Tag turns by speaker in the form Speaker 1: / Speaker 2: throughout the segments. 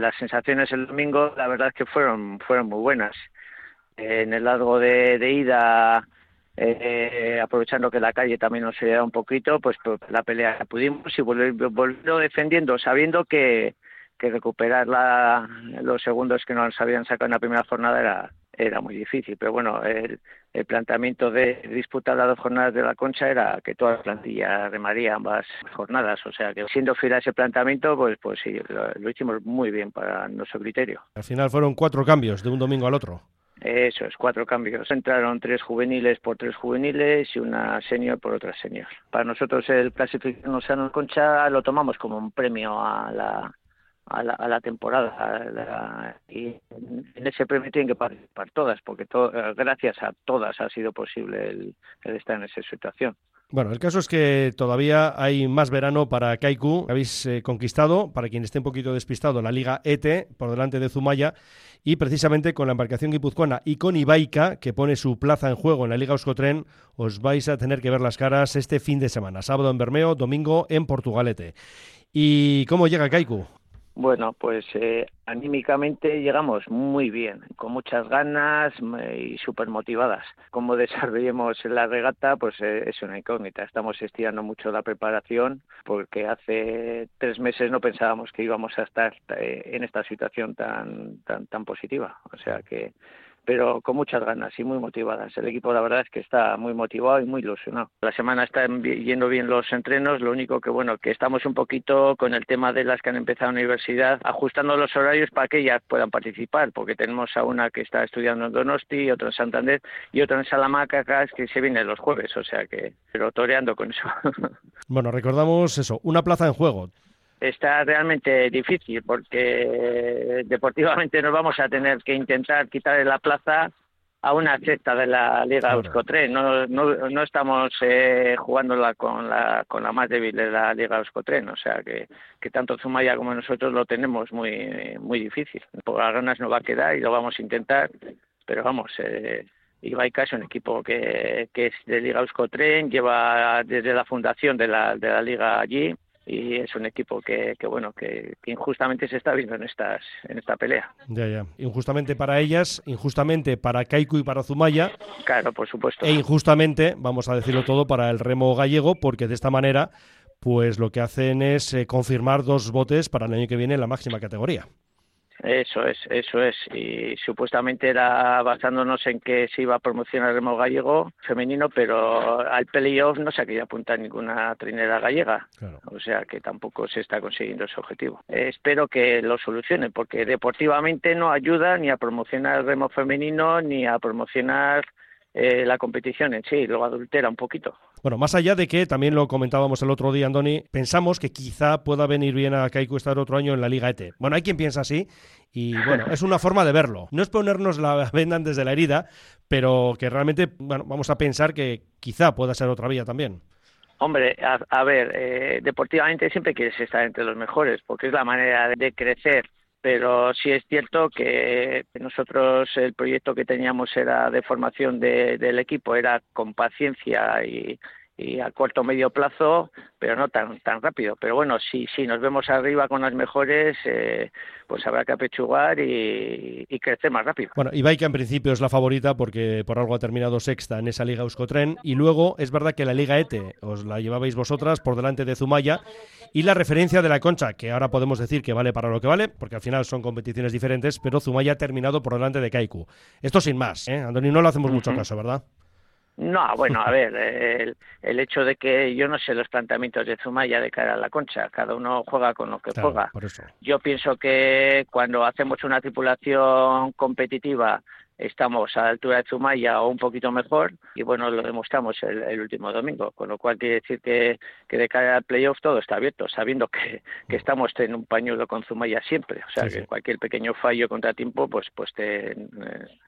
Speaker 1: las sensaciones el domingo, la verdad es que fueron, fueron muy buenas. en el largo de, ida, eh, aprovechando que la calle también nos ayudaba un poquito, pues, pues la pelea pudimos y volviendo defendiendo, sabiendo que, que recuperar la, los segundos que nos habían sacado en la primera jornada era, era muy difícil. Pero bueno, el, el planteamiento de disputar las dos jornadas de la Concha era que toda la plantilla remaría ambas jornadas. O sea que siendo fiel a ese planteamiento, pues, pues sí, lo, hicimos muy bien para nuestro criterio.
Speaker 2: Al final fueron cuatro cambios de un domingo al otro.
Speaker 1: Eso es, cuatro cambios. Entraron tres juveniles por tres juveniles y una senior por otra senior. Para nosotros el clasificarnos a la Concha lo tomamos como un premio a la, a la, a la temporada. y en ese premio tienen que participar todas, porque eh, gracias a todas ha sido posible el, estar en esa situación.
Speaker 2: Bueno, el caso es que todavía hay más verano para Kaiku. Habéis eh, conquistado, para quien esté un poquito despistado, la Liga ETE por delante de Zumaya y precisamente con la embarcación guipuzcoana y con Ibaica, que pone su plaza en juego en la Liga Euskotren, os vais a tener que ver las caras este fin de semana. Sábado en Bermeo, domingo en Portugalete. ¿Y cómo llega Kaiku?
Speaker 1: Bueno, pues eh, anímicamente llegamos muy bien, con muchas ganas y súper motivadas. Como desarrollemos la regata, pues eh, es una incógnita. Estamos estirando mucho la preparación porque hace tres meses no pensábamos que íbamos a estar eh, en esta situación tan, tan, tan positiva. O sea que pero con muchas ganas y muy motivadas. El equipo la verdad es que está muy motivado y muy ilusionado. La semana están yendo bien los entrenos, lo único que bueno, que estamos un poquito con el tema de las que han empezado la universidad, ajustando los horarios para que ellas puedan participar, porque tenemos a una que está estudiando en Donosti, otra en Santander y otra en Salamanca, que se viene los jueves, o sea que, pero toreando con eso.
Speaker 2: Bueno, recordamos eso, una plaza en juego
Speaker 1: está realmente difícil porque deportivamente nos vamos a tener que intentar quitarle la plaza a una sexta de la Liga Euskotren. No, no, no estamos eh, jugándola con la, con la más débil de la Liga Euskotren. O sea que, que tanto Zumaya como nosotros lo tenemos muy, muy difícil. Por las ganas no va a quedar y lo vamos a intentar. Pero vamos, eh, Ibaica es un equipo que, que es de Liga Euskotren, lleva desde la fundación de la, de la Liga allí y es un equipo que, que bueno que, injustamente se está viendo en estas en esta pelea.
Speaker 2: Ya ya. Injustamente para ellas injustamente para Kaiku y para Zumaya.
Speaker 1: Claro por supuesto.
Speaker 2: E injustamente vamos a decirlo todo para el remo gallego porque de esta manera pues lo que hacen es eh, confirmar dos botes para el año que viene en la máxima categoría
Speaker 1: eso es, eso es. Y supuestamente era basándonos en que se iba a promocionar el remo gallego femenino, pero al playoff no se ha querido apuntar ninguna trinera gallega. O sea que tampoco se está consiguiendo ese objetivo. espero que lo solucione, porque deportivamente no ayuda ni a promocionar el remo femenino ni a promocionar eh, la competición en sí, lo adultera un poquito.
Speaker 2: Bueno, más allá de que, también lo comentábamos el otro día, Andoni, pensamos que quizá pueda venir bien a Kaiku estar otro año en la Liga ET. Bueno, hay quien piensa así y bueno, es una forma de verlo. No es ponernos la venda antes de la herida, pero que realmente, bueno, vamos a pensar que quizá pueda ser otra vía también.
Speaker 1: Hombre, a, ver, eh, deportivamente siempre quieres estar entre los mejores, porque es la manera de crecer pero sí es cierto que nosotros el proyecto que teníamos era de formación del equipo, era con paciencia y, a corto o medio plazo, pero no tan tan rápido. Pero bueno, si, si nos vemos arriba con las mejores, eh, pues habrá que apechugar y, crecer más rápido.
Speaker 2: Bueno, Ibaica en principio es la favorita porque por algo ha terminado sexta en esa Liga Euskotren y luego es verdad que la Liga ETE os la llevabais vosotras por delante de Zumaya y la referencia de la Concha, que ahora podemos decir que vale para lo que vale, porque al final son competiciones diferentes, pero Zumaya ha terminado por delante de Kaiku. Esto sin más, ¿eh? Andoni, no le hacemos mucho caso, ¿verdad?
Speaker 1: No, bueno, a ver, el, el, hecho de que yo no sé los planteamientos de Zumaya de cara a la concha, cada uno juega con lo que juega. Yo pienso que cuando hacemos una tripulación competitiva estamos a la altura de Zumaya o un poquito mejor y bueno, lo demostramos el, último domingo, con lo cual quiere decir que, que de cara al playoff todo está abierto, sabiendo que, que estamos en un pañuelo con Zumaya siempre, o sea que cualquier pequeño fallo contratiempo pues, pues te,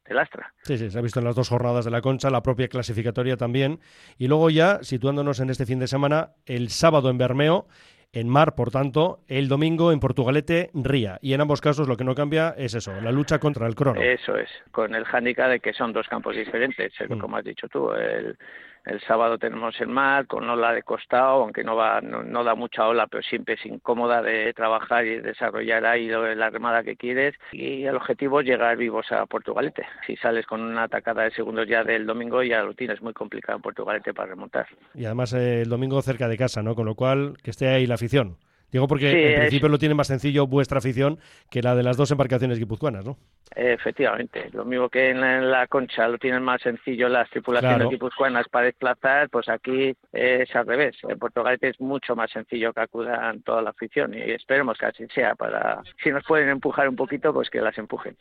Speaker 1: te, lastra.
Speaker 2: Sí, sí, se ha visto en las dos jornadas de la concha, la propia clasificatoria también. Y luego ya situándonos en este fin de semana, el sábado en Bermeo en mar, por tanto, el domingo en Portugalete, Ría. Y en ambos casos lo que no cambia es eso, la lucha contra el crono.
Speaker 1: Eso es, con el hándicap de que son dos campos diferentes, mm. como has dicho tú. El, El sábado tenemos el mar con ola de costado, aunque no va, no, da mucha ola, pero siempre es incómoda de trabajar y desarrollar ahí la remada que quieres. Y el objetivo es llegar vivos a Portugalete. Si sales con una atacada de segundos ya del domingo, ya lo tienes muy complicado en Portugalete para remontar.
Speaker 2: Y además eh, el domingo cerca de casa, ¿no? Con lo cual, que esté ahí la afición. Digo porque en principio lo tiene más sencillo vuestra afición que la de las dos embarcaciones guipuzcoanas, ¿no?
Speaker 1: Efectivamente, lo mismo que en la, Concha lo tienen más sencillo las tripulaciones guipuzcoanas para desplazar, pues aquí es al revés. En Portugal es mucho más sencillo que acudan toda la afición y esperemos que así sea para, si nos pueden empujar un poquito, pues que las empujen.